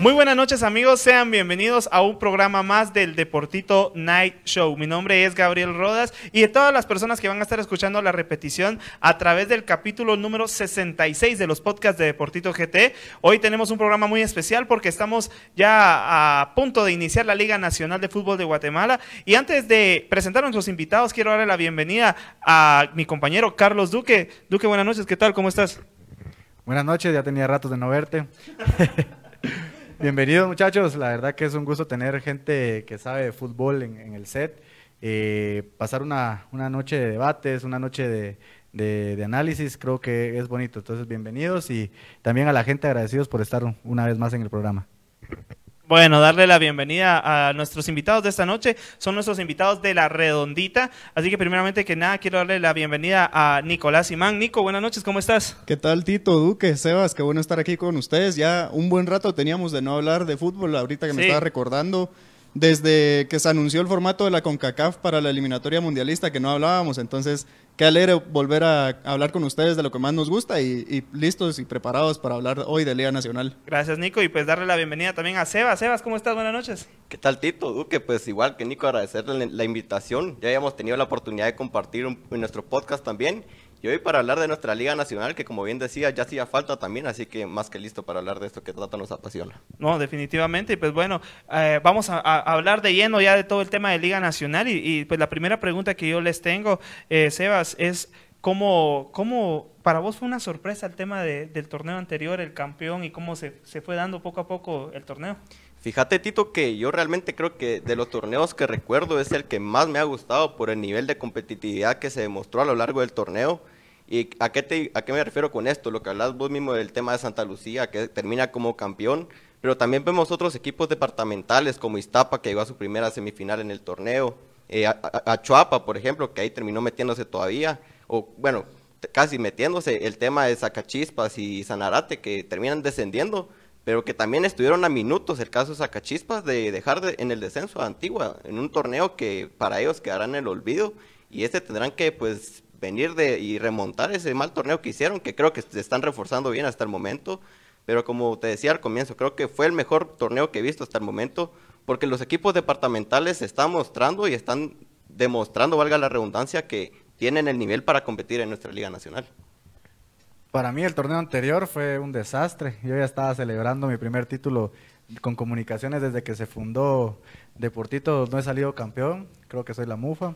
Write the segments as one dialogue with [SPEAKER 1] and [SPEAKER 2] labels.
[SPEAKER 1] Muy buenas noches amigos, sean bienvenidos a un programa más del Deportito Night Show. Mi nombre es Gabriel Rodas y de todas las personas que van a estar escuchando la repetición a través del capítulo número 66 de los podcasts de Deportito GT, hoy tenemos un programa muy especial porque estamos ya a punto de iniciar la Liga Nacional de Fútbol de Guatemala y antes de presentar a nuestros invitados quiero darle la bienvenida a mi compañero Carlos Duque. Duque, buenas noches, ¿qué tal? ¿Cómo estás?
[SPEAKER 2] Buenas noches, ya tenía ratos de no verte. Bienvenidos muchachos, la verdad que es un gusto tener gente que sabe de fútbol en, el set, eh, pasar una, noche de debates, una noche de, de, análisis, creo que es bonito, entonces bienvenidos y también a la gente agradecidos por estar una vez más en el programa.
[SPEAKER 1] Bueno, darle la bienvenida a nuestros invitados de esta noche. Son nuestros invitados de La Redondita. Así que primeramente que nada, quiero darle la bienvenida a Nicolás Simán. Nico, buenas noches, ¿cómo estás?
[SPEAKER 3] ¿Qué tal, Tito, Duque, Sebas? Qué bueno estar aquí con ustedes. Ya un buen rato teníamos de no hablar de fútbol, ahorita que me estaba recordando. Desde que se anunció el formato de la CONCACAF para la eliminatoria mundialista, que no hablábamos, entonces qué alegre volver a hablar con ustedes de lo que más nos gusta y, y, listos y preparados para hablar hoy de Liga Nacional.
[SPEAKER 1] Gracias, Nico, y pues darle la bienvenida también a Sebas. Sebas, ¿cómo estás? Buenas noches.
[SPEAKER 4] ¿Qué tal, Tito? Duque, pues igual que Nico, agradecerle la invitación. Ya habíamos tenido la oportunidad de compartir un, en nuestro podcast también. Y hoy para hablar de nuestra Liga Nacional, que como bien decía, ya hacía falta también, así que más que listo para hablar de esto que tanto nos apasiona.
[SPEAKER 1] No, definitivamente, y pues bueno, eh, vamos a, hablar de lleno ya de todo el tema de Liga Nacional, y, y pues la primera pregunta que yo les tengo, eh, Sebas, es cómo, cómo para vos fue una sorpresa el tema de, del torneo anterior, el campeón, y cómo se, se fue dando poco a poco el torneo.
[SPEAKER 4] Fíjate, Tito, que yo realmente creo que de los torneos que recuerdo es el que más me ha gustado por el nivel de competitividad que se demostró a lo largo del torneo. ¿Y a qué, a qué me refiero con esto? Lo que hablas vos mismo del tema de Santa Lucía, que termina como campeón, pero también vemos otros equipos departamentales como Iztapa, que llegó a su primera semifinal en el torneo, eh, a, a, a Chuapa, por ejemplo, que ahí terminó metiéndose todavía, o bueno, casi metiéndose el tema de Zacachispas y Sanarate, que terminan descendiendo, pero que también estuvieron a minutos el caso de Zacachispas de dejar de, en el descenso a Antigua, en un torneo que para ellos quedará en el olvido, y este tendrán que pues venir de y remontar ese mal torneo que hicieron, que creo que se están reforzando bien hasta el momento, pero como te decía al comienzo, creo que fue el mejor torneo que he visto hasta el momento, porque los equipos departamentales están mostrando y están demostrando, valga la redundancia, que tienen el nivel para competir en nuestra Liga Nacional.
[SPEAKER 2] Para mí el torneo anterior fue un desastre. Yo ya estaba celebrando mi primer título con comunicaciones desde que se fundó Deportito. No he salido campeón, creo que soy la mufa.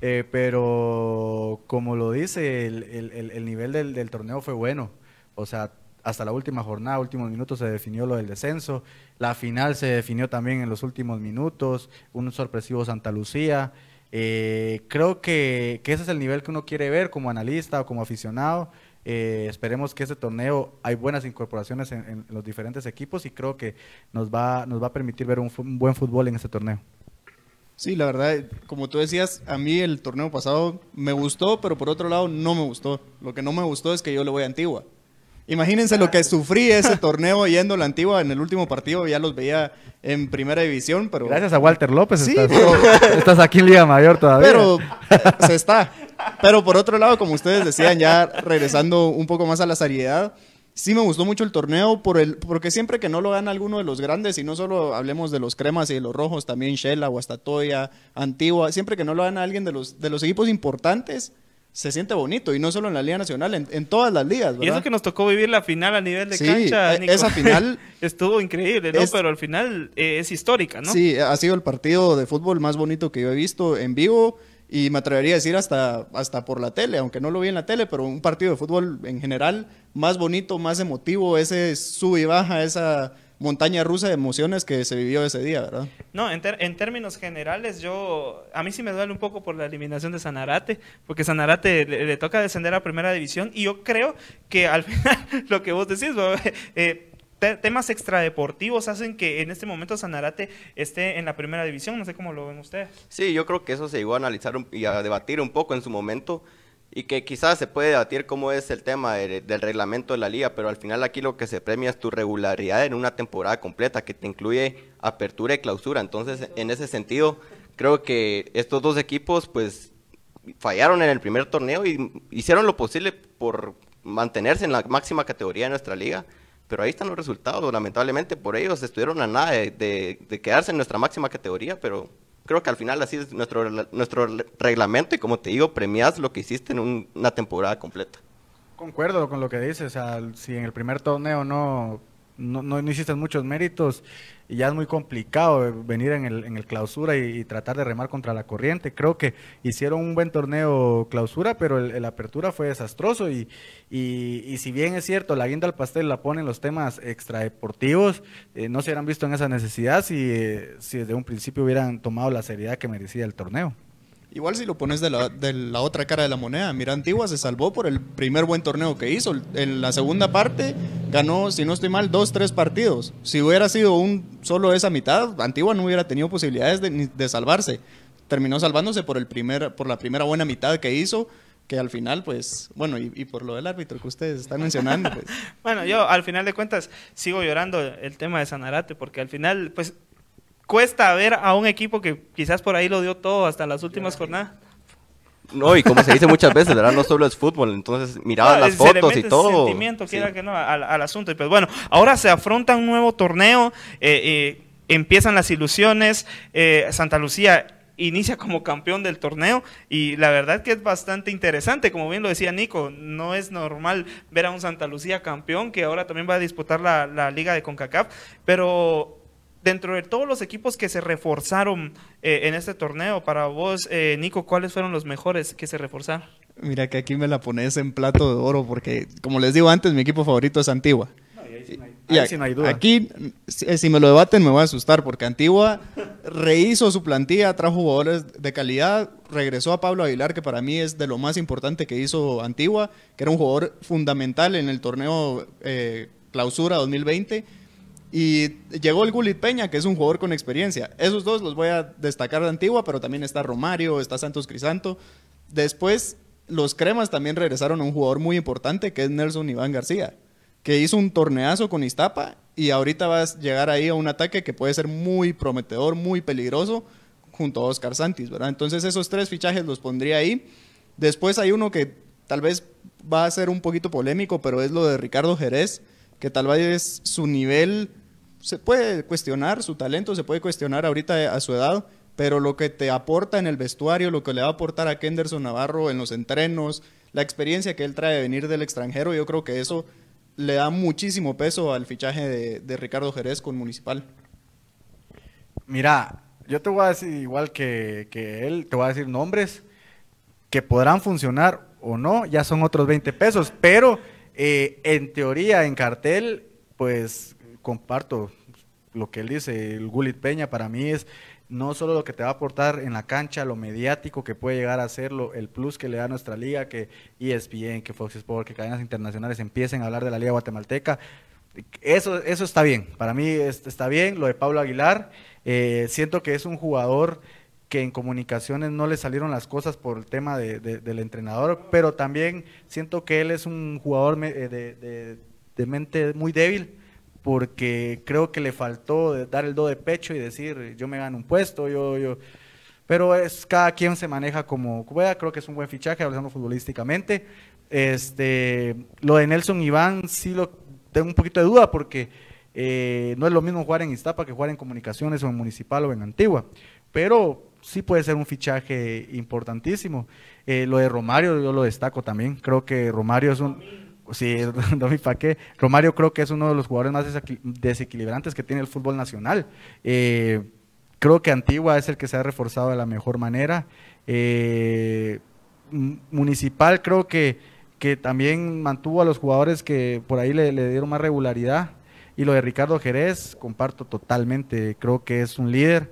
[SPEAKER 2] Eh, pero como lo dice, el, el, el nivel del, del, torneo fue bueno. O sea, hasta la última jornada, últimos minutos se definió lo del descenso. La final se definió también en los últimos minutos. Un sorpresivo Santa Lucía. Eh, creo que, que, ese es el nivel que uno quiere ver como analista o como aficionado. Eh, esperemos que este torneo hay buenas incorporaciones en, en, los diferentes equipos y creo que nos va, nos va a permitir ver un, un, buen fútbol en este torneo.
[SPEAKER 3] Sí, la verdad, como tú decías, a mí el torneo pasado me gustó, pero por otro lado no me gustó. Lo que no me gustó es que yo le voy a Antigua. Imagínense lo que sufrí ese torneo yendo a la Antigua en el último partido, ya los veía en primera división, pero...
[SPEAKER 2] Gracias a Walter López sí, estás, pero... estás aquí en Liga Mayor todavía.
[SPEAKER 3] Pero se está. Pero por otro lado, como ustedes decían, ya regresando un poco más a la seriedad, sí me gustó mucho el torneo por el, porque siempre que no lo gana alguno de los grandes, y no solo hablemos de los cremas y de los rojos, también Shela, Guastatoya, Antigua, siempre que no lo gana alguien de los, de los equipos importantes, se siente bonito y no solo en la Liga Nacional, en, en, todas las ligas. ¿verdad?
[SPEAKER 1] Y eso que nos tocó vivir la final a nivel de
[SPEAKER 3] sí,
[SPEAKER 1] cancha.
[SPEAKER 3] Nico. Esa final
[SPEAKER 1] estuvo increíble, ¿no? Es, Pero al final eh, es histórica, ¿no?
[SPEAKER 3] Sí, ha sido el partido de fútbol más bonito que yo he visto en vivo y me atrevería a decir hasta, hasta por la tele, aunque no lo vi en la tele, pero un partido de fútbol en general más bonito, más emotivo, ese sub y baja, esa montaña rusa de emociones que se vivió ese día, ¿verdad?
[SPEAKER 1] No, en, términos generales, yo a mí sí me duele un poco por la eliminación de Sanarate, porque Sanarate le, le toca descender a primera división y yo creo que al final lo que vos decís, eh, temas extradeportivos hacen que en este momento Sanarate esté en la primera división. No sé cómo lo ven ustedes.
[SPEAKER 4] Sí, yo creo que eso se llegó a analizar y a debatir un poco en su momento y que quizás se puede debatir cómo es el tema del reglamento de la liga, pero al final aquí lo que se premia es tu regularidad en una temporada completa que te incluye apertura y clausura. Entonces, en ese sentido, creo que estos dos equipos pues fallaron en el primer torneo y hicieron lo posible por mantenerse en la máxima categoría de nuestra liga. Pero ahí están los resultados, lamentablemente por ellos estuvieron a nada de quedarse en nuestra máxima categoría, pero creo que al final así es nuestro, nuestro reglamento y como te digo, premias lo que hiciste en una temporada completa.
[SPEAKER 2] Concuerdo con lo que dices, o sea, si en el primer torneo no no, no, hiciste muchos méritos y ya es muy complicado venir en el, en el clausura y, tratar de remar contra la corriente. Creo que hicieron un buen torneo clausura, pero el, apertura fue desastroso y, y, si bien es cierto, la guinda al pastel la ponen los temas extradeportivos, eh, no se hubieran visto en esa necesidad si, eh, si desde un principio hubieran tomado la seriedad que merecía el torneo.
[SPEAKER 3] Igual si lo pones de la, otra cara de la moneda, mira, Antigua se salvó por el primer buen torneo que hizo. En la segunda parte ganó, si no estoy mal, dos, tres partidos. Si hubiera sido un solo esa mitad, Antigua no hubiera tenido posibilidades de, de salvarse. Terminó salvándose por, el primer, por la primera buena mitad que hizo que al final, pues, bueno, y, y, por lo del árbitro que ustedes están mencionando, pues.
[SPEAKER 1] bueno, yo al final de cuentas sigo llorando el tema de Sanarate, porque al final, pues, cuesta ver a un equipo que quizás por ahí lo dio todo hasta las últimas jornadas.
[SPEAKER 4] No, y como se dice muchas veces, ¿verdad? No solo es fútbol, entonces miraba las fotos y todo.
[SPEAKER 1] sentimiento, quiera que no, al, asunto. Y pues bueno, ahora se afronta un nuevo torneo, eh, eh, empiezan las ilusiones, eh, Santa Lucía inicia como campeón del torneo y la verdad que es bastante interesante, como bien lo decía Nico, no es normal ver a un Santa Lucía campeón que ahora también va a disputar la, la liga de CONCACAF, pero dentro de todos los equipos que se reforzaron eh, en este torneo, para vos, eh, Nico, ¿cuáles fueron los mejores que se reforzaron?
[SPEAKER 3] Mira que aquí me la pones en plato de oro porque, como les digo antes, mi equipo favorito es Antigua. y Aquí, si, me lo debaten, me voy a asustar porque Antigua rehizo su plantilla, trajo jugadores de calidad, regresó a Pablo Aguilar, que para mí es de lo más importante que hizo Antigua, que era un jugador fundamental en el torneo eh, Clausura 2020 y llegó el Gulit Peña, que es un jugador con experiencia. Esos dos los voy a destacar de Antigua, pero también está Romario, está Santos Crisanto. Después, los Cremas también regresaron a un jugador muy importante, que es Nelson Iván García, que hizo un torneazo con Iztapa y ahorita va a llegar ahí a un ataque que puede ser muy prometedor, muy peligroso, junto a Oscar Santis, ¿verdad? Entonces esos tres fichajes los pondría ahí. Después hay uno que tal vez va a ser un poquito polémico, pero es lo de Ricardo Jerez, que tal vez su nivel se puede cuestionar su talento, se puede cuestionar ahorita a su edad, pero lo que te aporta en el vestuario, lo que le va a aportar a Kenderson Navarro en los entrenos, la experiencia que él trae de venir del extranjero, yo creo que eso le da muchísimo peso al fichaje de, Ricardo Jerez con Municipal.
[SPEAKER 2] Mira, yo te voy a decir igual que, él, te voy a decir nombres que podrán funcionar o no, ya son otros 20 pesos, pero eh, en teoría, en cartel, pues comparto lo que él dice, el Gulit Peña para mí es no solo lo que te va a aportar en la cancha, lo mediático que puede llegar a ser, el plus que le da a nuestra liga, que ESPN, que Fox Sports, que cadenas internacionales empiecen a hablar de la liga guatemalteca. Eso, eso está bien, para mí está bien. Lo de Pablo Aguilar, eh, siento que es un jugador que en comunicaciones no le salieron las cosas por el tema del entrenador, pero también siento que él es un jugador eh, de mente muy débil porque creo que le faltó dar el do de pecho y decir, yo me gano un puesto, yo, yo. Pero es, cada quien se maneja como pueda, creo que es un buen fichaje, hablando futbolísticamente. Este, lo de Nelson Iván sí lo tengo un poquito de duda porque eh, no es lo mismo jugar en Iztapa que jugar en Comunicaciones o en Municipal o en Antigua, pero sí puede ser un fichaje importantísimo. Eh, lo de Romario yo lo destaco también, creo que Romario es un Sí, Domi Paque. Romario creo que es uno de los jugadores más desequilibrantes que tiene el fútbol nacional. Eh, creo que Antigua es el que se ha reforzado de la mejor manera. Eh, municipal creo que, que también mantuvo a los jugadores que por ahí le, dieron más regularidad. Y lo de Ricardo Jerez, comparto totalmente. Creo que es un líder.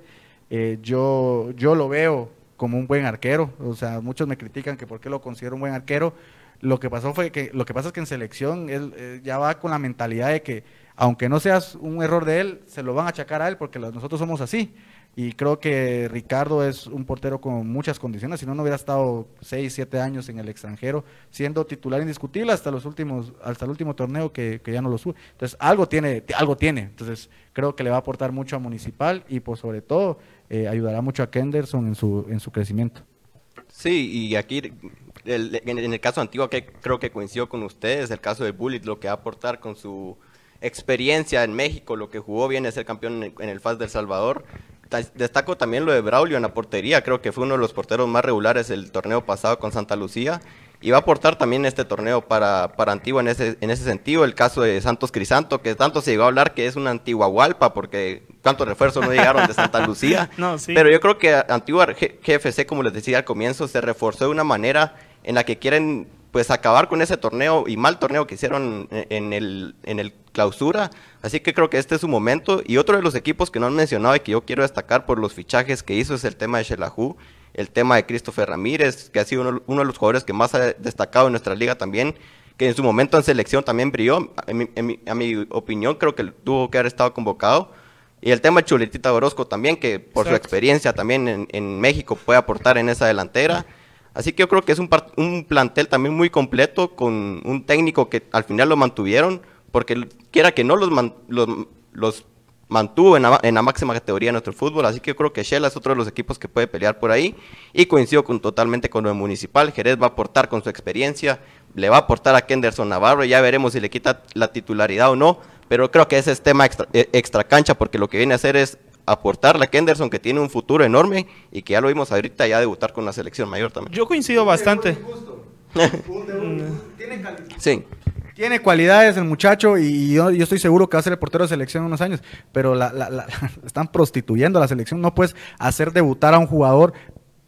[SPEAKER 2] Eh, yo, yo lo veo como un buen arquero. O sea, muchos me critican que por qué lo considero un buen arquero lo que pasó fue que lo que pasa es que en selección él, eh, ya va con la mentalidad de que aunque no seas un error de él, se lo van a achacar a él porque nosotros somos así. Y creo que Ricardo es un portero con muchas condiciones, si no, no hubiera estado 6, 7 años en el extranjero, siendo titular indiscutible hasta los últimos, hasta el último torneo que, que ya no lo sube. Entonces, algo tiene, algo tiene. Entonces, creo que le va a aportar mucho a Municipal y por sobre todo eh, ayudará mucho a Kenderson en su, en su crecimiento.
[SPEAKER 4] Sí, y aquí el- en, en el caso antiguo que creo que coincidió con ustedes, el caso de Bullet, lo que va a aportar con su experiencia en México, lo que jugó bien es ser campeón en, en el FAS del Salvador. Ta- Destaco también lo de Braulio en la portería, creo que fue uno de los porteros más regulares del torneo pasado con Santa Lucía y va a aportar también este torneo para, para Antigua en ese, en ese sentido. El caso de Santos Crisanto, que tanto se llegó a hablar que es una Antigua Hualpa, porque cuántos refuerzos no llegaron de Santa Lucía.
[SPEAKER 1] No, sí.
[SPEAKER 4] Pero yo creo que Antigua GFC, como les decía al comienzo, se reforzó de una manera en la que quieren pues acabar con ese torneo y mal torneo que hicieron en el, en el clausura. Así que creo que este es su momento. Y otro de los equipos que no han mencionado y que yo quiero destacar por los fichajes que hizo es el tema de Shelahu, el tema de Christopher Ramírez, que ha sido uno, uno de los jugadores que más ha destacado en nuestra liga también, que en su momento en selección también brilló. En mi- en mi- a mi opinión creo que tuvo que haber estado convocado. Y el tema de Chuletita Orozco también, que por su experiencia también en, en México puede aportar en esa delantera. Así que yo creo que es un, plantel también muy completo, con un técnico que al final lo mantuvieron, porque quiera que no los, man- mantuvo en la, la máxima categoría de nuestro fútbol. Así que yo creo que Shell es otro de los equipos que puede pelear por ahí. Y coincido con, totalmente con lo de Municipal. Jerez va a aportar con su experiencia, le va a aportar a Kenderson Navarro. Ya veremos si le quita la titularidad o no. Pero creo que ese es tema extra, eh, extra cancha, porque lo que viene a hacer es aportarle a Kenderson, que tiene un futuro enorme y que ya lo vimos ahorita ya debutar con la selección mayor también.
[SPEAKER 1] Yo coincido bastante.
[SPEAKER 4] Sí.
[SPEAKER 2] Tiene cualidades el muchacho y yo, yo estoy seguro que va a ser el portero de selección en unos años, pero la, la- la- están prostituyendo a la selección. No puedes hacer debutar a un jugador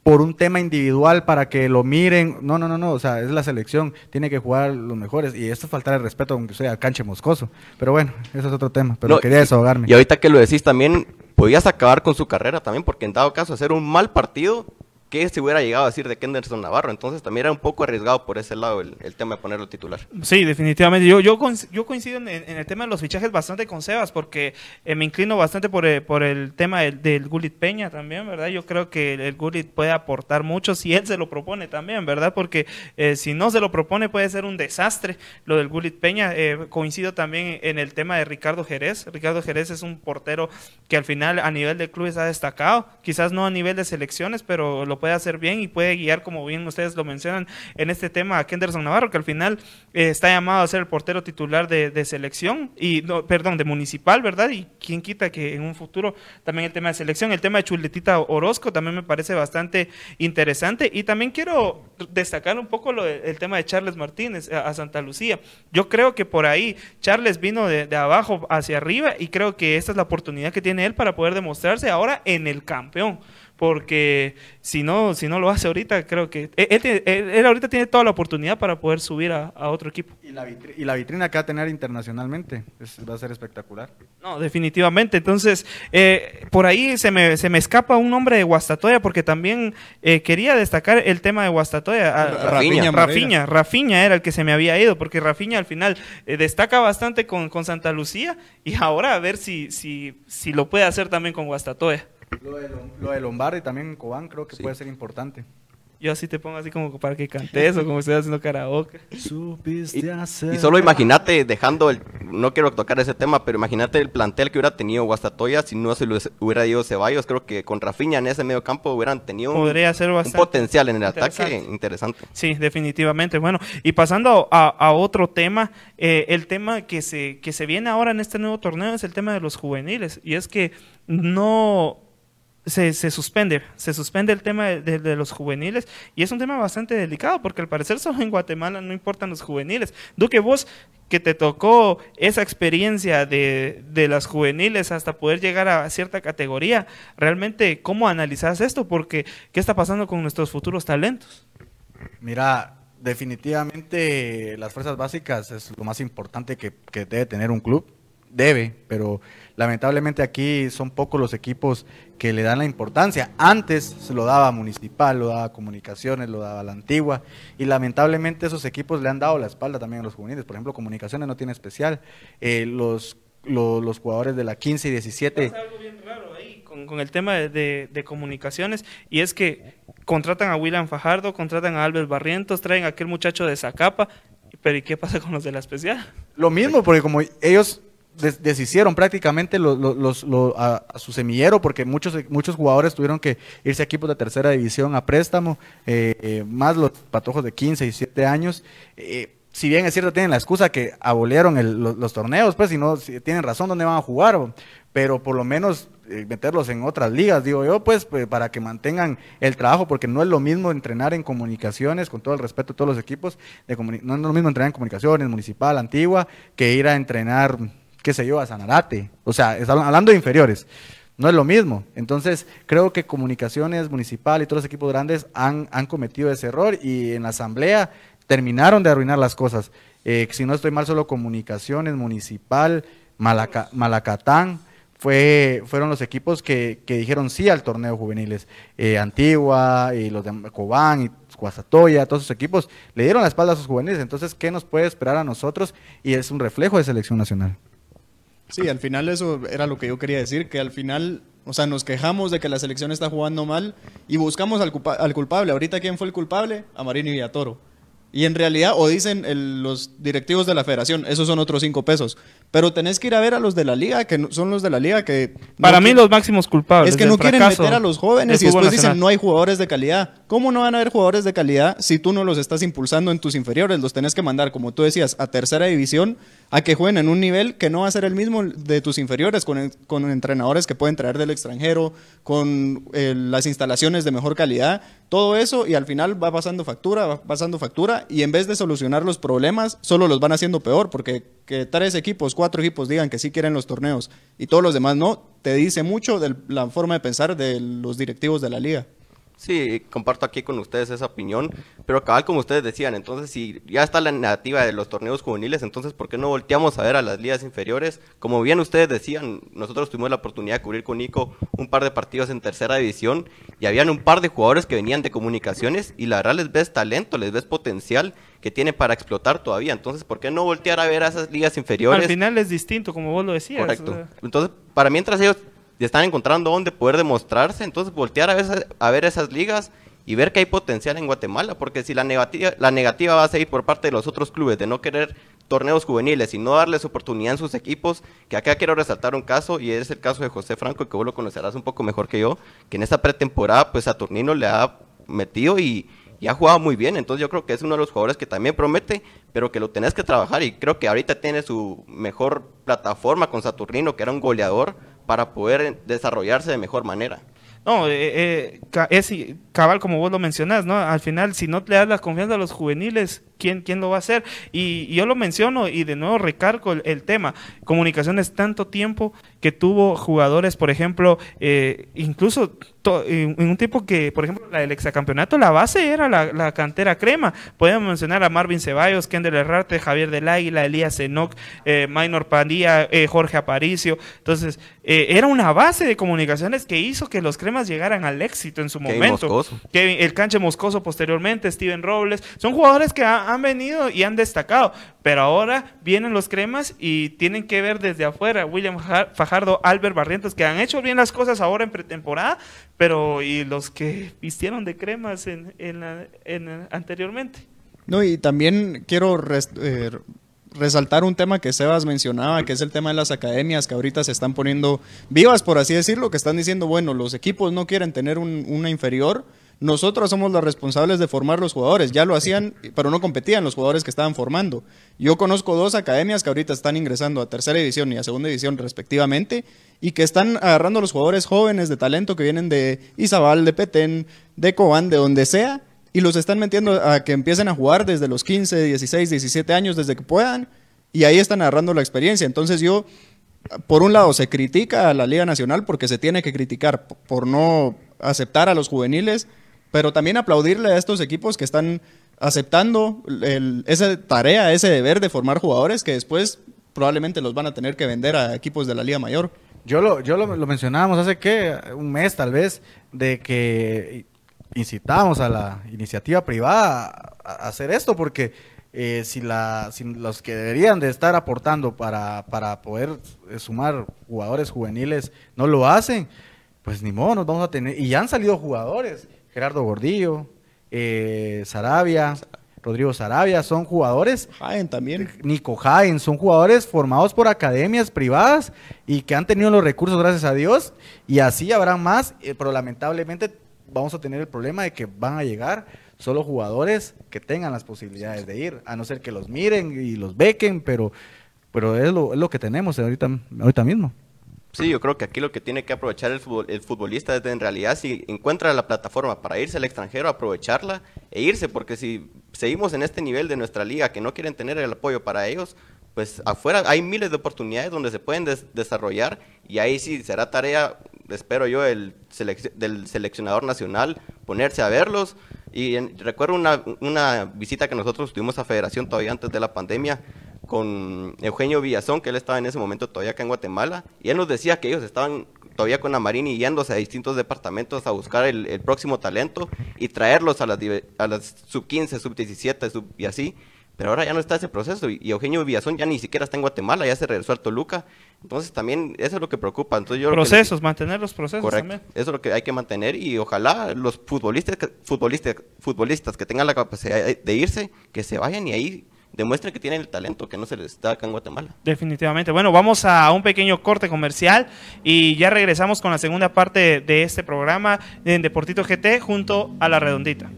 [SPEAKER 2] por un tema individual para que lo miren. No, no, no, no. O sea, es la selección. Tiene que jugar los mejores. Y esto es faltar el respeto, aunque sea al canche moscoso. Pero bueno, eso es otro tema. Pero
[SPEAKER 4] No,
[SPEAKER 2] quería
[SPEAKER 4] y-
[SPEAKER 2] desahogarme.
[SPEAKER 4] Y ahorita que lo decís también, podías acabar con su carrera también, porque en dado caso hacer un mal partido, ¿qué se hubiera llegado a decir de Kenderson Navarro? Entonces también era un poco arriesgado por ese lado el, tema de ponerlo titular.
[SPEAKER 1] Sí, definitivamente. Yo, yo, yo coincido en, el tema de los fichajes bastante con Sebas, porque eh, me inclino bastante por, el- por el tema del, del Peña también, ¿verdad? Yo creo que el, el puede aportar mucho si él se lo propone también, ¿verdad? Porque eh, si no se lo propone puede ser un desastre lo del Gullit Peña. Eh, coincido también en el tema de Ricardo Jerez. Ricardo Jerez es un portero que al final a nivel de clubes ha destacado, quizás no a nivel de selecciones, pero lo puede hacer bien y puede guiar, como bien ustedes lo mencionan, en este tema a Kenderson Navarro, que al final eh, está llamado a ser el portero titular de, selección, y no, perdón, de municipal, ¿verdad? Y quién quita que en un futuro también el tema de selección, el tema de Chuletita Orozco también me parece bastante interesante. Y también quiero destacar un poco lo de- el tema de Charles Martínez a, a Santa Lucía. Yo creo que por ahí Charles vino de, de abajo hacia arriba y creo que esta es la oportunidad que tiene él para poder demostrarse ahora en el campeón. Porque si no, si no lo hace ahorita, creo que él, él tiene- él- él ahorita tiene toda la oportunidad para poder subir a, a otro equipo.
[SPEAKER 2] Y la, vitri- y la vitrina que va a tener internacionalmente es- va a ser espectacular.
[SPEAKER 1] No, definitivamente. Entonces, eh, por ahí se me, se me escapa un nombre de Guastatoya, porque también eh, quería destacar el tema de Guastatoya. A-
[SPEAKER 4] Rafinha.
[SPEAKER 3] Rafinha Moreira.
[SPEAKER 1] Rafinha, Rafinha era el que se me había ido, porque Rafinha al final eh, destaca bastante con, con Santa Lucía y ahora a ver si, si, si lo puede hacer también con Guastatoya.
[SPEAKER 2] Lo de, lo de Lombardi también en Cobán creo que
[SPEAKER 4] Sí.
[SPEAKER 2] puede ser importante.
[SPEAKER 1] Yo así te pongo así como para que cantes o como estoy haciendo karaoke.
[SPEAKER 4] Y, y solo imagínate, dejando el, no quiero tocar ese tema, pero imagínate el plantel que hubiera tenido Guastatoya si no se lo hubiera ido Ceballos. Creo que con Rafinha en ese medio campo hubieran tenido un,
[SPEAKER 1] ser
[SPEAKER 4] potencial en el ataque
[SPEAKER 1] interesante.
[SPEAKER 4] interesante.
[SPEAKER 1] Sí, definitivamente. Bueno, y pasando a, a otro tema, eh, el tema que se, que se viene ahora en este nuevo torneo es el tema de los juveniles. Y es que no se, se suspende, se suspende el tema de, de- los juveniles. Y es un tema bastante delicado, porque al parecer solo en Guatemala no importan los juveniles. Duque, vos que te tocó esa experiencia de, de las juveniles hasta poder llegar a cierta categoría, realmente, ¿cómo analizas esto? Porque, ¿qué está pasando con nuestros futuros talentos?
[SPEAKER 2] Mira, definitivamente las fuerzas básicas es lo más importante que, que debe tener un club. Debe, pero lamentablemente aquí son pocos los equipos que le dan la importancia. Antes se lo daba Municipal, lo daba Comunicaciones, lo daba la Antigua, y lamentablemente esos equipos le han dado la espalda también a los juveniles. Por ejemplo, Comunicaciones no tiene especial. Eh, los lo- los jugadores de la 15 y 17.
[SPEAKER 1] Pasa algo bien raro ahí con, con el tema de, de- de comunicaciones y es que contratan a William Fajardo, contratan a Albert Barrientos, traen a aquel muchacho de Zacapa, pero ¿y qué pasa con los de la especial?
[SPEAKER 2] Lo mismo, porque como ellos des- deshicieron prácticamente lo- lo- los, lo- a, a su semillero, porque muchos, muchos jugadores tuvieron que irse a equipos de tercera división a préstamo, eh, eh, más los patojos de 15 y 17 años. eh, si bien es cierto, tienen la excusa que abolieron el- lo- los, torneos, pues si no, tienen razón, ¿dónde van a jugar? Pero por lo menos eh, meterlos en otras ligas, digo yo, pues, pues, para que mantengan el trabajo, porque no es lo mismo entrenar en comunicaciones, con todo el respeto a todos los equipos, de no es lo mismo entrenar en comunicaciones, municipal, antigua, que ir a entrenar, qué sé yo, a Sanarate. O sea, hablando de inferiores. No es lo mismo. Entonces, creo que Comunicaciones Municipal y todos los equipos grandes han, cometido ese error y en la asamblea terminaron de arruinar las cosas. Eh, si no estoy mal, solo Comunicaciones Municipal, Malaca- Malacatán, fue, fueron los equipos que, dijeron sí al torneo juveniles. Eh, Antigua y los de Cobán y Guasatoya, todos esos equipos le dieron la espalda a sus juveniles. Entonces, ¿qué nos puede esperar a nosotros? Y es un reflejo de selección nacional.
[SPEAKER 3] Sí, al final eso era lo que yo quería decir, que al final, o sea, nos quejamos de que la selección está jugando mal y buscamos al, culpa- al culpable. Ahorita, ¿quién fue el culpable? A Marini Villatoro. Y en realidad, o dicen el- los directivos de la federación, esos son otros cinco pesos. Pero tenés que ir a ver a los de la liga, que no- son los de la liga que... no
[SPEAKER 1] Para mí los máximos culpables.
[SPEAKER 3] Es que no quieren meter a los jóvenes y después dicen no hay jugadores de calidad. ¿Cómo no van a haber jugadores de calidad si tú no los estás impulsando en tus inferiores? Los tenés que mandar, como tú decías, a tercera división a que jueguen en un nivel que no va a ser el mismo de tus inferiores, con, con entrenadores que pueden traer del extranjero, con eh, las instalaciones de mejor calidad, todo eso y al final va pasando factura, va pasando factura y en vez de solucionar los problemas, solo los van haciendo peor, porque que tres equipos, cuatro equipos digan que sí quieren los torneos y todos los demás no, te dice mucho de la forma de pensar de los directivos de la liga.
[SPEAKER 4] Sí, comparto aquí con ustedes esa opinión, pero cabal como ustedes decían, entonces si ya está la negativa de los torneos juveniles, entonces ¿por qué no volteamos a ver a las ligas inferiores? Como bien ustedes decían, nosotros tuvimos la oportunidad de cubrir con Nico un par de partidos en tercera división y habían un par de jugadores que venían de comunicaciones y la verdad les ves talento, les ves potencial que tiene para explotar todavía, entonces ¿por qué no voltear a ver a esas ligas inferiores?
[SPEAKER 1] Al final es distinto, como vos lo decías.
[SPEAKER 4] Correcto. Entonces, para mientras ellos están encontrando dónde poder demostrarse, entonces voltear a, veces, a ver esas ligas y ver que hay potencial en Guatemala, porque si la negativa, la negativa va a seguir por parte de los otros clubes de no querer torneos juveniles y no darles oportunidad en sus equipos, que acá quiero resaltar un caso y es el caso de José Franco, que vos lo conocerás un poco mejor que yo, que en esta pretemporada pues Saturnino le ha metido y, y ha jugado muy bien, entonces yo creo que es uno de los jugadores que también promete, pero que lo tenés que trabajar y creo que ahorita tiene su mejor plataforma con Saturnino, que era un goleador, para poder desarrollarse de mejor manera.
[SPEAKER 1] No, eh, eh, es cabal como vos lo mencionás, ¿no? Al final, si no le das la confianza a los juveniles, ¿quién, quién lo va a hacer? Y, y yo lo menciono y de nuevo recargo el, el tema. Comunicaciones tanto tiempo que tuvo jugadores, por ejemplo, eh, incluso to- en, un tiempo que, por ejemplo, la, el exacampeonato, la base era la, la cantera crema. Podemos mencionar a Marvin Ceballos, Kendall Herrarte, Javier del Águila, Elías Enoc, eh, Minor Pandilla, eh, Jorge Aparicio. Entonces, eh, era una base de comunicaciones que hizo que los cremas llegaran al éxito en su
[SPEAKER 4] Kevin
[SPEAKER 1] momento.
[SPEAKER 4] Moscoso.
[SPEAKER 1] Kevin- el Canche Moscoso posteriormente, Steven Robles. Son jugadores que ha- han venido y han destacado. Pero ahora vienen los cremas y tienen que ver desde afuera. William Ja- Fajardo, Albert Barrientos, que han hecho bien las cosas ahora en pretemporada, pero y los que vistieron de cremas en, en la- en- anteriormente.
[SPEAKER 3] No, y también quiero res- eh, resaltar un tema que Sebas mencionaba, que es el tema de las academias que ahorita se están poniendo vivas, por así decirlo, que están diciendo, bueno, los equipos no quieren tener un- una inferior, nosotros somos los responsables de formar los jugadores. Ya lo hacían, pero no competían los jugadores que estaban formando. Yo conozco dos academias que ahorita están ingresando a tercera división y a segunda división respectivamente y que están agarrando los jugadores jóvenes de talento que vienen de Izabal, de Petén, de Cobán, de donde sea, y los están metiendo a que empiecen a jugar desde los 15, 16, 17 años, desde que puedan, y ahí están agarrando la experiencia. Entonces yo, por un lado, se critica a la Liga Nacional porque se tiene que criticar por no aceptar a los juveniles, pero también aplaudirle a estos equipos que están aceptando el- esa tarea, ese deber de formar jugadores que después probablemente los van a tener que vender a equipos de la Liga Mayor.
[SPEAKER 2] Yo lo, yo lo, mencionábamos hace que un mes tal vez de que incitábamos a la iniciativa privada a, a hacer esto porque eh, si, la, si los que deberían de estar aportando para, para poder eh, sumar jugadores juveniles no lo hacen, pues ni modo, nos vamos a tener. Y ya han salido jugadores, Gerardo Gordillo, eh, Sarabia, Rodrigo Sarabia, son jugadores
[SPEAKER 3] Jaén también.
[SPEAKER 2] Nico Jaén, son jugadores formados por academias privadas y que han tenido los recursos, gracias a Dios, y así habrá más, eh, pero lamentablemente vamos a tener el problema de que van a llegar solo jugadores que tengan las posibilidades de ir, a no ser que los miren y los bequen, pero, pero es, lo, es lo que tenemos ahorita, ahorita mismo.
[SPEAKER 4] Sí, yo creo que aquí lo que tiene que aprovechar el, futbol- el futbolista es de, en realidad si encuentra la plataforma para irse al extranjero, aprovecharla e irse, porque si seguimos en este nivel de nuestra liga que no quieren tener el apoyo para ellos, pues afuera hay miles de oportunidades donde se pueden des- desarrollar y ahí sí será tarea, espero yo, el selec- del seleccionador nacional ponerse a verlos. Y en- recuerdo una, una visita que nosotros tuvimos a Federación todavía antes de la pandemia con Eugenio Villazón, que él estaba en ese momento todavía acá en Guatemala, y él nos decía que ellos estaban todavía con la Marini yéndose a distintos departamentos a buscar el, el próximo talento y traerlos a las, a las sub 15, sub 17 sub, y así. Pero ahora ya no está ese proceso y, y Eugenio Villazón ya ni siquiera está en Guatemala, ya se regresó al Toluca. Entonces también eso es lo que preocupa. Entonces, yo que-
[SPEAKER 1] Procesos, mantener los procesos
[SPEAKER 4] Correcto.
[SPEAKER 1] también.
[SPEAKER 4] Eso es lo que hay que mantener y ojalá los futbolistas, futbolistas, futbolistas que tengan la capacidad de irse, que se vayan y ahí demuestren que tienen el talento que no se les da acá en Guatemala.
[SPEAKER 1] Definitivamente. Bueno, vamos a un pequeño corte comercial y ya regresamos con la segunda parte de este programa en Deportito GT junto a la redondita.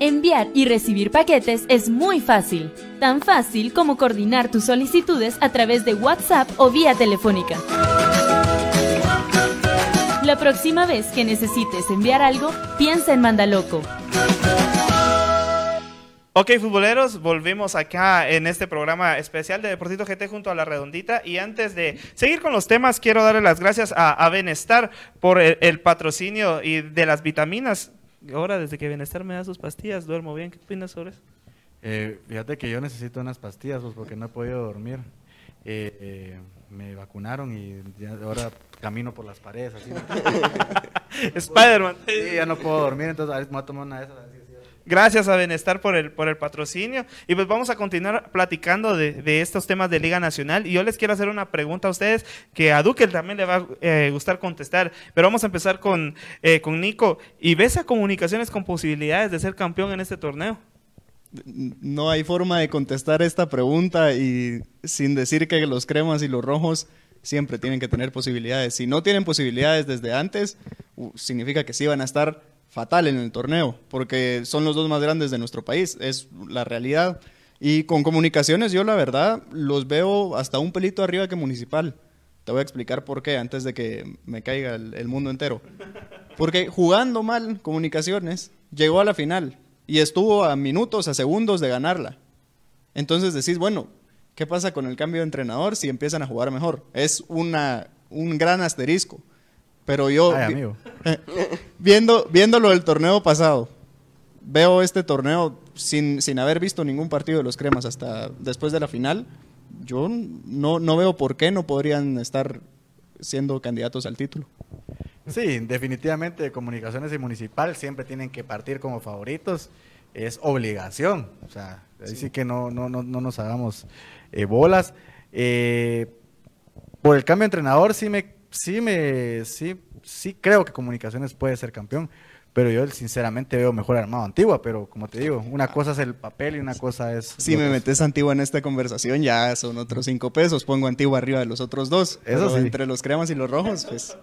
[SPEAKER 5] Enviar y recibir paquetes es muy fácil, tan fácil como coordinar tus solicitudes a través de WhatsApp o vía telefónica. La próxima vez que necesites enviar algo, piensa en Mandaloco.
[SPEAKER 1] Ok, futboleros, volvemos acá en este programa especial de Deportito GT junto a la redondita. Y antes de seguir con los temas, quiero darle las gracias a, a Benestar por el, el patrocinio y de las vitaminas. Ahora, desde que Benestar me da sus pastillas, duermo bien. ¿Qué opinas sobre eso?
[SPEAKER 2] Eh, fíjate que yo necesito unas pastillas pues, porque no he podido dormir. Eh, eh, me vacunaron y ya ahora camino por las paredes. Así.
[SPEAKER 1] Spider-Man.
[SPEAKER 2] Sí, ya no puedo dormir, entonces a ver, me voy a tomar una de esas.
[SPEAKER 1] Gracias a Benestar por el, por el patrocinio. Y pues vamos a continuar platicando de, de estos temas de Liga Nacional. Y yo les quiero hacer una pregunta a ustedes que a Duque también le va a eh, gustar contestar. Pero vamos a empezar con, eh, con Nico. ¿Y ves a Comunicaciones con posibilidades de ser campeón en este torneo?
[SPEAKER 3] No hay forma de contestar esta pregunta y sin decir que los cremas y los rojos siempre tienen que tener posibilidades. Si no tienen posibilidades desde antes, significa que sí van a estar fatal en el torneo, porque son los dos más grandes de nuestro país, es la realidad. Y con comunicaciones yo la verdad los veo hasta un pelito arriba que municipal. Te voy a explicar por qué antes de que me caiga el, mundo entero. Porque jugando mal comunicaciones, llegó a la final y estuvo a minutos, a segundos de ganarla. Entonces decís, bueno, ¿qué pasa con el cambio de entrenador si empiezan a jugar mejor? Es una, un gran asterisco. Pero yo,
[SPEAKER 2] Ay,
[SPEAKER 3] viendo, viéndolo del torneo pasado, veo este torneo sin, sin haber visto ningún partido de los cremas hasta después de la final. Yo no, no veo por qué no podrían estar siendo candidatos al título.
[SPEAKER 2] Sí, definitivamente Comunicaciones y Municipal siempre tienen que partir como favoritos. Es obligación. O sea, ahí sí, que no, no, no, no nos hagamos eh, bolas. Eh, por el cambio de entrenador, sí me, sí me, sí, sí creo que Comunicaciones puede ser campeón. Pero yo sinceramente veo mejor armado Antigua, pero como te digo, una cosa es el papel y una cosa es...
[SPEAKER 3] Si me metes Antigua en esta conversación, ya son otros cinco pesos. Pongo Antigua arriba de los otros dos.
[SPEAKER 2] Eso
[SPEAKER 3] Pero
[SPEAKER 2] sí.
[SPEAKER 3] Entre los cremas y los rojos, pues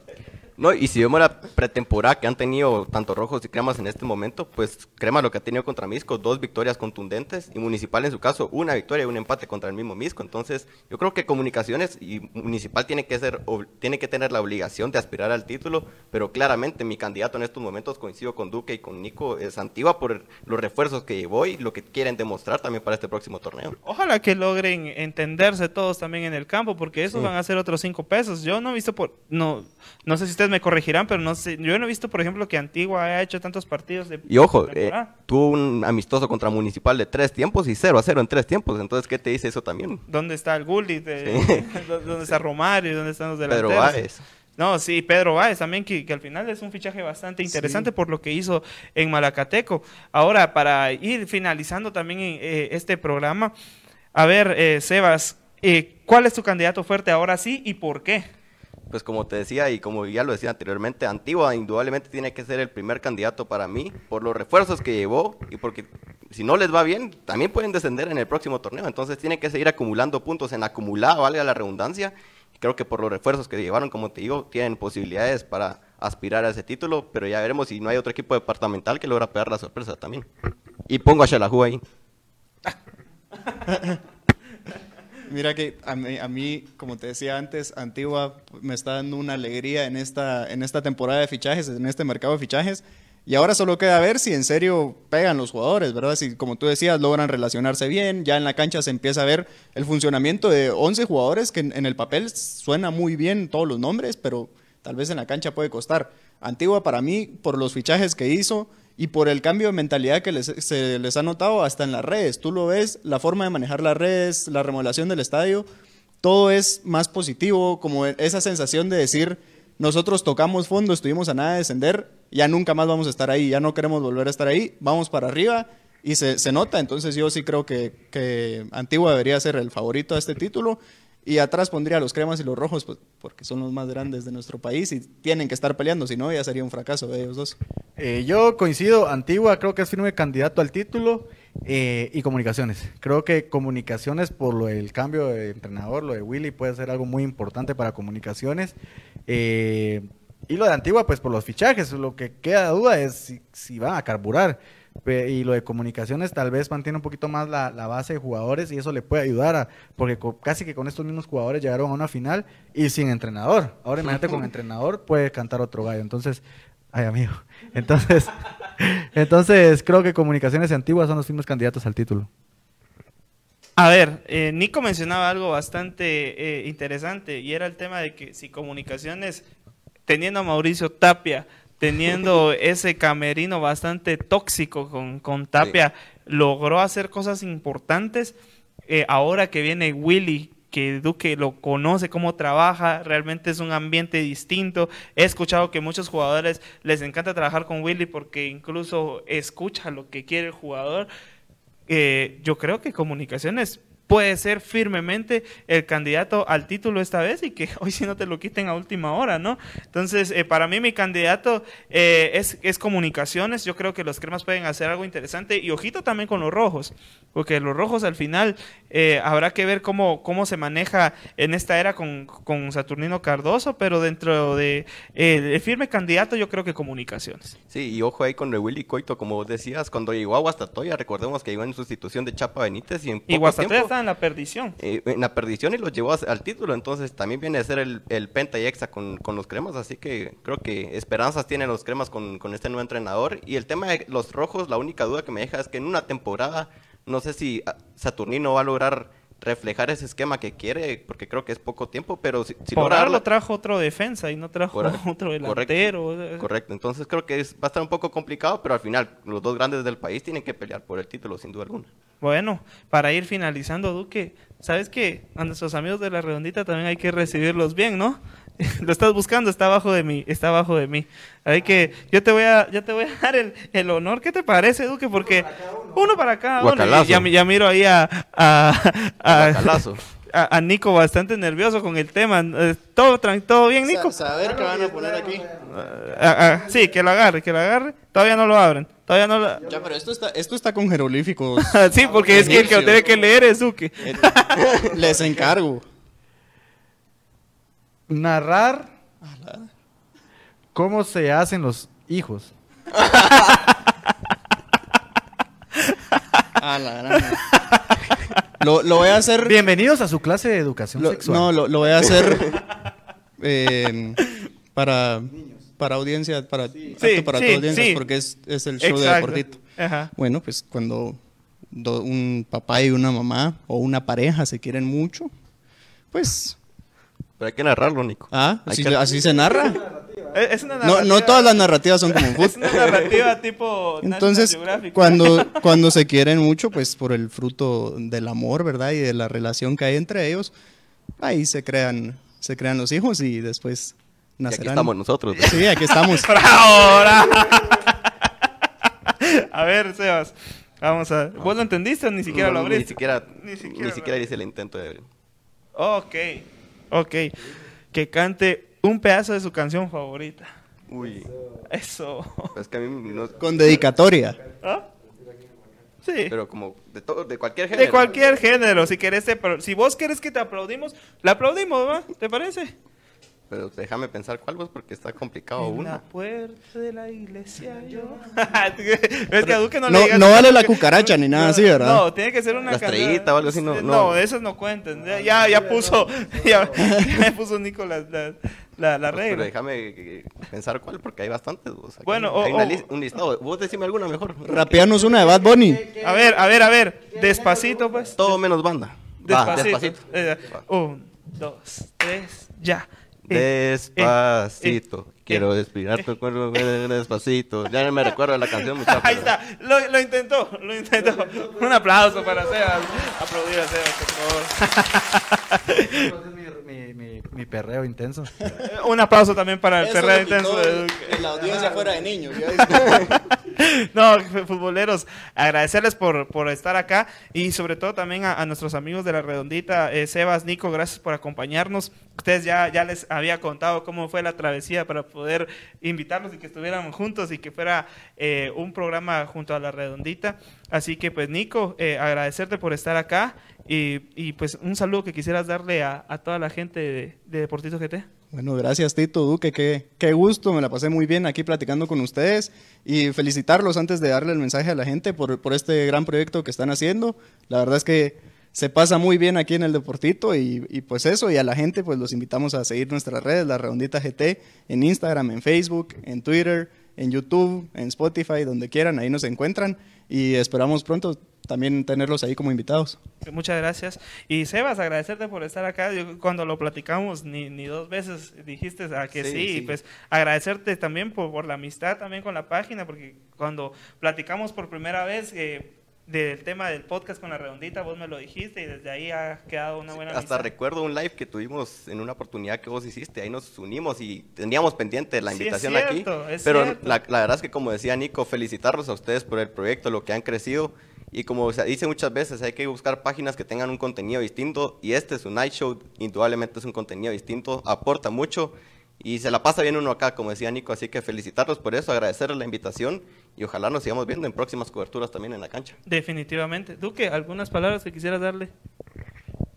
[SPEAKER 4] No, y si vemos la pretemporada que han tenido tanto rojos y cremas en este momento, pues crema lo que ha tenido contra Misco, dos victorias contundentes y Municipal en su caso, una victoria y un empate contra el mismo Misco. Entonces, yo creo que Comunicaciones y Municipal tiene que ser tiene que tener la obligación de aspirar al título, pero claramente mi candidato en estos momentos coincido con Duque y con Nico es Antigua por los refuerzos que llevó y lo que quieren demostrar también para este próximo torneo.
[SPEAKER 1] Ojalá que logren entenderse todos también en el campo, porque esos van a ser otros cinco pesos. Yo no he visto por, no, no sé si ustedes me corregirán, pero no sé, yo no he visto, por ejemplo, que Antigua haya hecho tantos partidos de
[SPEAKER 4] Y ojo, eh, tuvo un amistoso contra Municipal de tres tiempos y 0 a 0 en tres tiempos. Entonces, ¿qué te dice eso también?
[SPEAKER 1] ¿Dónde está el Gullit?
[SPEAKER 4] Sí.
[SPEAKER 1] ¿Dónde está Romario? ¿Dónde están los
[SPEAKER 4] Pedro
[SPEAKER 1] delanteros?
[SPEAKER 4] Báez.
[SPEAKER 1] No, sí, Pedro Báez también, que, que al final es un fichaje bastante interesante por lo que hizo en Malacateco. Ahora, para ir finalizando también eh, este programa, a ver, eh, Sebas, eh, ¿cuál es tu candidato fuerte ahora sí y por qué?
[SPEAKER 4] Pues como te decía y como ya lo decía anteriormente, Antigua indudablemente tiene que ser el primer candidato para mí por los refuerzos que llevó y porque si no les va bien, también pueden descender en el próximo torneo. Entonces tiene que seguir acumulando puntos en acumulado, valga la redundancia. Creo que por los refuerzos que llevaron, como te digo, tienen posibilidades para aspirar a ese título, pero ya veremos si no hay otro equipo departamental que logra pegar la sorpresa también. Y pongo a Xalajú ahí.
[SPEAKER 3] Mira que a mí, a mí, como te decía antes, Antigua me está dando una alegría en esta, en esta temporada de fichajes, en este mercado de fichajes. Y ahora solo queda ver si en serio pegan los jugadores, ¿verdad? Si, como tú decías, logran relacionarse bien, ya en la cancha se empieza a ver el funcionamiento de 11 jugadores, que en, en el papel suena muy bien todos los nombres, pero tal vez en la cancha puede costar. Antigua para mí, por los fichajes que hizo, y por el cambio de mentalidad que se les ha notado hasta en las redes. Tú lo ves, la forma de manejar las redes, la remodelación del estadio, todo es más positivo, como esa sensación de decir, nosotros tocamos fondo, estuvimos a nada de descender, ya nunca más vamos a estar ahí, ya no queremos volver a estar ahí, vamos para arriba y se, se nota, entonces yo sí creo que, que Antigua debería ser el favorito a este título y atrás pondría los cremas y los rojos, pues, porque son los más grandes de nuestro país y tienen que estar peleando, si no, ya sería un fracaso de ellos dos.
[SPEAKER 2] Eh, yo coincido, Antigua creo que es firme candidato al título eh, y Comunicaciones. Creo que Comunicaciones, por lo cambio de entrenador, lo de Willy, puede ser algo muy importante para Comunicaciones. Eh, y lo de Antigua, pues por los fichajes, lo que queda duda es si, si van a carburar. Y lo de comunicaciones tal vez mantiene un poquito más la, la base de jugadores y eso le puede ayudar a, porque casi que con estos mismos jugadores llegaron a una final y sin entrenador. Ahora imagínate con entrenador puede cantar otro gallo. Entonces, ay amigo. Entonces, entonces creo que comunicaciones antiguas son los mismos candidatos al título.
[SPEAKER 1] A ver, eh, Nico mencionaba algo bastante eh, interesante y era el tema de que si comunicaciones, teniendo a Mauricio Tapia, teniendo ese camerino bastante tóxico con, con Tapia, logró hacer cosas importantes. eh, ahora que viene Willy, que Duque lo conoce, cómo trabaja, realmente es un ambiente distinto. He escuchado que muchos jugadores les encanta trabajar con Willy porque incluso escucha lo que quiere el jugador. Eh, yo creo que Comunicaciones puede ser firmemente el candidato al título esta vez y que hoy si no te lo quiten a última hora, ¿no? Entonces, eh, para mí mi candidato eh, es, es Comunicaciones. Yo creo que los cremas pueden hacer algo interesante y ojito también con los rojos, porque los rojos al final eh, habrá que ver cómo, cómo se maneja en esta era con, con Saturnino Cardoso, pero dentro de el firme candidato yo creo que Comunicaciones.
[SPEAKER 4] Sí, y ojo ahí con el Willy Coito, como vos decías, cuando llegó a Guastatoya, recordemos que llegó en sustitución de Chapa Benítez y en
[SPEAKER 1] Y
[SPEAKER 4] poco
[SPEAKER 1] Guastatoya
[SPEAKER 4] tiempo,
[SPEAKER 1] está en la perdición.
[SPEAKER 4] en la perdición y los llevó al título, entonces también viene a ser el, el penta y exa con, con los cremas, así que creo que esperanzas tienen los cremas con, con este nuevo entrenador. Y el tema de los rojos, la única duda que me deja es que en una temporada, no sé si ah, Saturnino va a lograr reflejar ese esquema que quiere, porque creo que es poco tiempo, pero si, si
[SPEAKER 1] Por
[SPEAKER 4] darla-
[SPEAKER 1] trajo otro defensa y no trajo
[SPEAKER 4] Correcto,
[SPEAKER 1] otro delantero.
[SPEAKER 4] Correcto, entonces creo que es- va a estar un poco complicado, pero al final los dos grandes del país tienen que pelear por el título, sin duda alguna.
[SPEAKER 1] Bueno, para ir finalizando, Duque, ¿sabes que A nuestros amigos de la redondita también hay que recibirlos bien, ¿no? Lo estás buscando, está abajo de mí, está abajo de mí. Así que yo te voy a, yo te voy a dar el, el honor. ¿Qué te parece, Duque? Porque uno para cada uno.
[SPEAKER 4] Guacalazo.
[SPEAKER 1] Y Ya, ya miro ahí a, a, a- a- a Nico bastante nervioso con el tema. Eh, ¿Todo, tran- todo bien, Nico?
[SPEAKER 3] Saber qué van a poner aquí.
[SPEAKER 1] Ah, ah, sí, que lo agarre, que lo agarre. Todavía no lo abren. Todavía no lo...
[SPEAKER 3] Ya, pero esto está, esto está con jeroglíficos.
[SPEAKER 1] sí, porque es que el que lo tiene que leer es Duque.
[SPEAKER 3] Eh, Les encargo.
[SPEAKER 2] Narrar cómo se hacen los hijos.
[SPEAKER 3] A la gran- Lo, lo voy a hacer.
[SPEAKER 2] Bienvenidos a su clase de educación
[SPEAKER 3] lo-
[SPEAKER 2] sexual.
[SPEAKER 3] no, lo, lo voy a hacer eh, para, para audiencia, para, apto para
[SPEAKER 1] sí,
[SPEAKER 3] toda audiencia,
[SPEAKER 1] sí.
[SPEAKER 3] porque es, es el show de
[SPEAKER 1] Exacto.
[SPEAKER 3] deportito.
[SPEAKER 1] Ajá.
[SPEAKER 3] Bueno, pues cuando do- un papá y una mamá o una pareja se quieren mucho, pues
[SPEAKER 4] Pero hay que narrarlo, Nico.
[SPEAKER 3] ah, así,
[SPEAKER 4] que-
[SPEAKER 3] así se narra.
[SPEAKER 1] Es una
[SPEAKER 3] No,
[SPEAKER 1] narrativa,
[SPEAKER 3] no todas las narrativas son como en
[SPEAKER 1] es
[SPEAKER 3] fútbol.
[SPEAKER 1] una narrativa tipo
[SPEAKER 3] Entonces, cuando, cuando se quieren mucho, pues por el fruto del amor, ¿verdad? Y de la relación que hay entre ellos, ahí se crean, se crean los hijos y después
[SPEAKER 4] Y aquí
[SPEAKER 3] nacerán.
[SPEAKER 4] estamos nosotros.
[SPEAKER 3] Sí, aquí estamos.
[SPEAKER 1] ¡Ahora! a ver, Sebas. Vamos a. ¿Vos lo entendiste o ni siquiera
[SPEAKER 4] No,
[SPEAKER 1] lo
[SPEAKER 4] no,
[SPEAKER 1] abriste?
[SPEAKER 4] Ni siquiera,
[SPEAKER 1] Ni
[SPEAKER 4] ni
[SPEAKER 1] siquiera
[SPEAKER 4] siquiera,
[SPEAKER 1] lo-
[SPEAKER 4] hice el intento de abrir.
[SPEAKER 1] Ok. Ok. Que cante un pedazo de su canción favorita.
[SPEAKER 4] Uy,
[SPEAKER 1] Eso.
[SPEAKER 4] es que a mí no...
[SPEAKER 3] Con dedicatoria.
[SPEAKER 1] ¿Ah? Sí.
[SPEAKER 4] Pero como de, todo, de cualquier género.
[SPEAKER 1] De cualquier género, si querés, te si vos querés que te aplaudimos, la aplaudimos, ¿va? ¿Te parece?
[SPEAKER 4] Pero déjame pensar cuál vos, porque está complicado
[SPEAKER 1] En la
[SPEAKER 4] una.
[SPEAKER 1] puerta de la iglesia yo. es que a Duque no,
[SPEAKER 3] No-
[SPEAKER 1] le digas-
[SPEAKER 3] no vale la cucaracha ni nada
[SPEAKER 1] No,
[SPEAKER 3] así, ¿verdad?
[SPEAKER 1] No, tiene que ser una
[SPEAKER 4] La estrellita o algo así, no- no.
[SPEAKER 1] esas no cuentan. Ya, ya, ya puso, ya, ya puso Nico la, la, la, la
[SPEAKER 4] Pero
[SPEAKER 1] regla.
[SPEAKER 4] déjame eh, pensar cuál, porque hay bastantes. Vos. Aquí
[SPEAKER 1] Bueno, o-
[SPEAKER 4] hay una
[SPEAKER 1] o-
[SPEAKER 4] lis- un listado. Vos decime alguna mejor.
[SPEAKER 3] Rapeanos una de Bad Bunny.
[SPEAKER 1] A ver, a ver, a ver. Despacito, pues.
[SPEAKER 4] Todo menos banda. Va,
[SPEAKER 1] Despacito.
[SPEAKER 4] despacito.
[SPEAKER 1] Eh, un, dos, tres, ya. Eh,
[SPEAKER 4] Despacito.
[SPEAKER 1] eh,
[SPEAKER 4] Quiero
[SPEAKER 1] eh,
[SPEAKER 4] respirar tu cuerpo despacito. Ya no me recuerdo la canción, muchachos.
[SPEAKER 1] Ahí está, lo, lo intentó, lo intentó. Un aplauso para Sebas. Aplaudir a Sebas, por favor.
[SPEAKER 2] Mi, mi, mi, perreo intenso.
[SPEAKER 1] Un aplauso también para el perreo intenso de Duque.
[SPEAKER 3] En la audiencia fuera de niños.
[SPEAKER 1] No, futboleros, agradecerles por, por estar acá y sobre todo también a, a nuestros amigos de la redondita, eh, Sebas, Nico, gracias por acompañarnos. Ustedes ya, ya les había contado cómo fue la travesía para poder invitarlos y que estuvieran juntos y que fuera eh, un programa junto a la redondita. Así que pues Nico, eh, agradecerte por estar acá y, y, pues un saludo que quisieras darle a, toda la gente de, de Deportito GT.
[SPEAKER 3] Bueno, gracias Tito Duque, qué, qué gusto, me la pasé muy bien aquí platicando con ustedes y felicitarlos antes de darle el mensaje a la gente por, este gran proyecto que están haciendo. La verdad es que se pasa muy bien aquí en el Deportito y pues eso, y a la gente pues los invitamos a seguir nuestras redes, la Redondita GT, en Instagram, en Facebook, en Twitter, en YouTube, en Spotify, donde quieran, ahí nos encuentran y esperamos pronto también tenerlos ahí como invitados.
[SPEAKER 1] Muchas gracias. Y Sebas, agradecerte por estar acá. Yo, cuando lo platicamos, ni, ni dos veces dijiste a que sí.
[SPEAKER 4] Sí,
[SPEAKER 1] Y
[SPEAKER 4] sí.
[SPEAKER 1] pues agradecerte también por, por la amistad también con la página, porque cuando platicamos por primera vez eh, del tema del podcast con la redondita, vos me lo dijiste y desde ahí ha quedado una buena
[SPEAKER 4] Hasta
[SPEAKER 1] amistad.
[SPEAKER 4] recuerdo un live que tuvimos en una oportunidad que vos hiciste. Ahí nos unimos y teníamos pendiente la
[SPEAKER 1] Sí, es
[SPEAKER 4] invitación
[SPEAKER 1] cierto,
[SPEAKER 4] aquí.
[SPEAKER 1] es
[SPEAKER 4] Pero la, la verdad es que, como decía Nico, felicitarlos a ustedes por el proyecto, lo que han crecido. Y como se dice muchas veces, hay que buscar páginas que tengan un contenido distinto. Y este es un night show, indudablemente es un contenido distinto, aporta mucho. Y se la pasa bien uno acá, como decía Nico. Así que felicitarlos por eso, agradecerles la invitación. Y ojalá nos sigamos viendo en próximas coberturas también en la cancha.
[SPEAKER 1] Definitivamente. Duque, ¿algunas palabras que quisieras darle?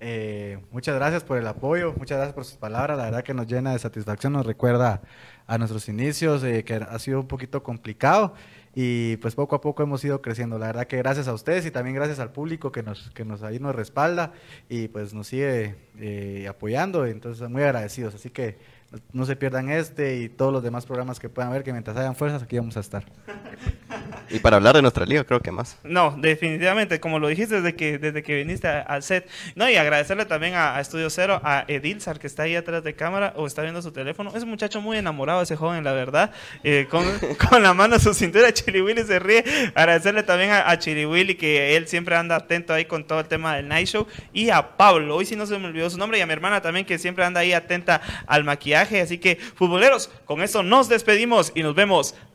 [SPEAKER 2] Eh, muchas gracias por el apoyo, muchas gracias por sus palabras, la verdad que nos llena de satisfacción, nos recuerda a nuestros inicios, eh, que ha sido un poquito complicado y pues poco a poco hemos ido creciendo. La verdad que gracias a ustedes y también gracias al público que nos, que nos ahí nos respalda y pues nos sigue eh, apoyando, entonces muy agradecidos. Así que no se pierdan este y todos los demás programas que puedan ver, que mientras hayan fuerzas aquí vamos a estar.
[SPEAKER 4] Y para hablar de nuestra liga, creo que más.
[SPEAKER 1] No, definitivamente, como lo dijiste desde que, desde que viniste a- al set. No, y agradecerle también a, a Estudio Cero, a Edilzar, que está ahí atrás de cámara o está viendo su teléfono. Es un muchacho muy enamorado, ese joven, la verdad. Eh, con, con la mano en su cintura, Chili Willy se ríe. Agradecerle también a, a Chili Willy, que él siempre anda atento ahí con todo el tema del Night Show. Y a Pablo, hoy sí no se me olvidó su nombre, y a mi hermana también, que siempre anda ahí atenta al maquillaje. Así que, futboleros, con esto nos despedimos y nos vemos.